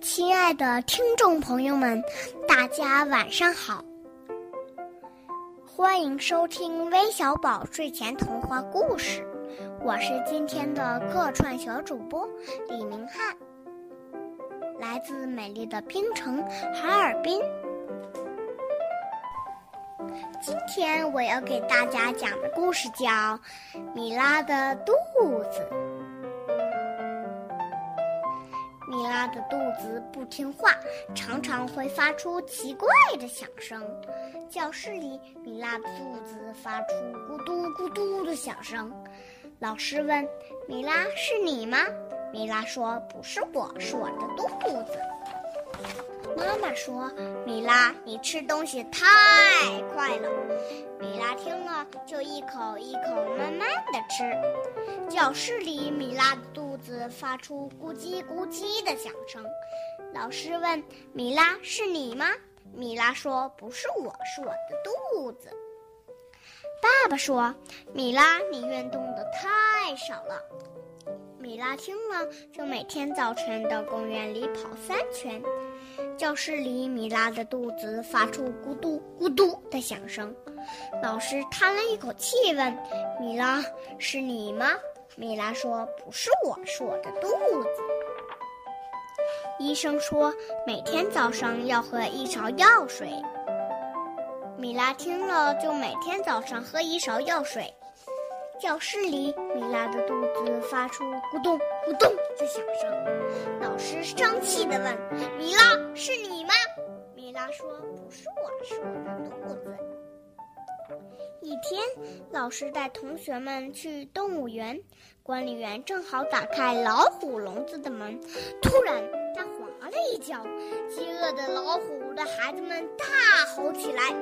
亲爱的听众朋友们，大家晚上好！欢迎收听微小宝睡前童话故事，我是今天的客串小主播李明翰，来自美丽的冰城哈尔滨。今天我要给大家讲的故事叫《米拉的肚子》。拉的肚子不听话，常常会发出奇怪的响声。教室里，米拉的肚子发出咕嘟咕嘟的响声。老师问：“米拉，是你吗？”米拉说：“不是我，是我的肚子。”妈妈说：“米拉，你吃东西太快了。”米拉听了，就一口一口慢慢的吃。教室里，米拉的肚子发出咕叽咕叽的响声。老师问：“米拉，是你吗？”米拉说：“不是我，是我的肚子。”爸爸说：“米拉，你运动的太少了。”米拉听了，就每天早晨到公园里跑三圈。教室里，米拉的肚子发出咕嘟咕嘟的响声。老师叹了一口气，问：“米拉，是你吗？”米拉说：“不是我，是我的肚子。”医生说：“每天早上要喝一勺药水。”米拉听了，就每天早上喝一勺药水。教室里，米拉的肚子发出咕咚咕咚的响声。老师生气地问：“米拉，是你吗？”米拉说：“不是我，是我的肚子。”一天，老师带同学们去动物园，管理员正好打开老虎笼子的门，突然他滑了一跤，饥饿的老虎的孩子们大吼起来。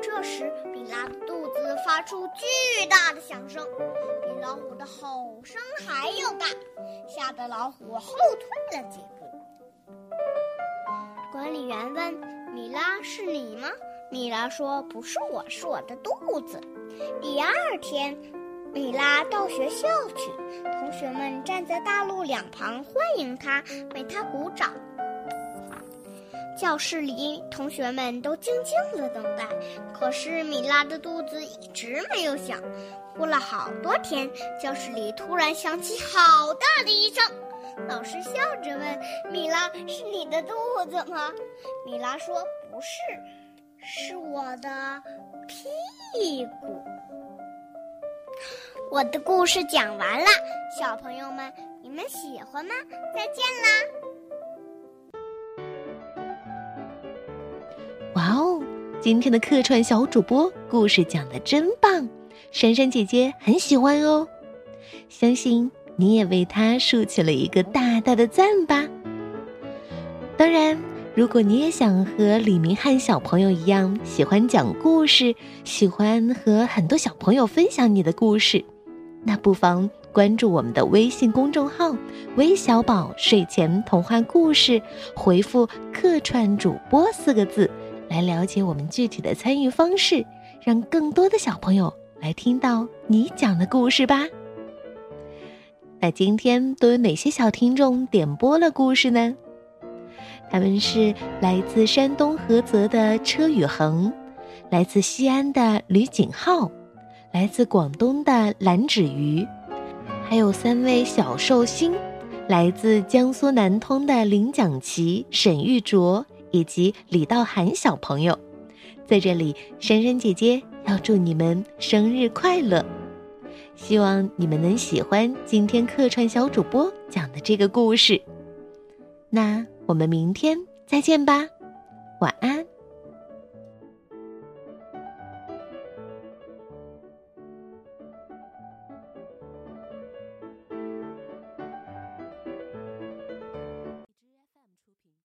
这时，米拉的肚子发出巨大的响声，比老虎的吼声还要大，吓得老虎后退了几步。管理员问：“米拉，是你吗？”米拉说：“不是我，是我的肚子。”第二天，米拉到学校去，同学们站在大路两旁欢迎她，为她鼓掌。教室里，同学们都静静的等待，可是米拉的肚子一直没有响。过了好多天，教室里突然响起好大的一声。老师笑着问：“米拉，是你的肚子吗？”米拉说：“不是，是我的屁股。”我的故事讲完了，小朋友们，你们喜欢吗？再见啦！哇哦，今天的客串小主播故事讲的真棒，珊珊姐姐很喜欢哦，相信你也为她竖起了一个大大的赞吧。当然，如果你也想和李明翰小朋友一样喜欢讲故事，喜欢和很多小朋友分享你的故事，那不妨关注我们的微信公众号“微小宝睡前童话故事”，回复“客串主播”四个字。来了解我们具体的参与方式，让更多的小朋友来听到你讲的故事吧。那今天都有哪些小听众点播了故事呢？他们是来自山东菏泽的车宇恒，来自西安的吕景浩，来自广东的蓝芷瑜，还有三位小寿星，来自江苏南通的林蒋奇、沈玉卓。以及李道涵小朋友，在这里，珊珊姐姐要祝你们生日快乐！希望你们能喜欢今天客串小主播讲的这个故事。那我们明天再见吧，晚安。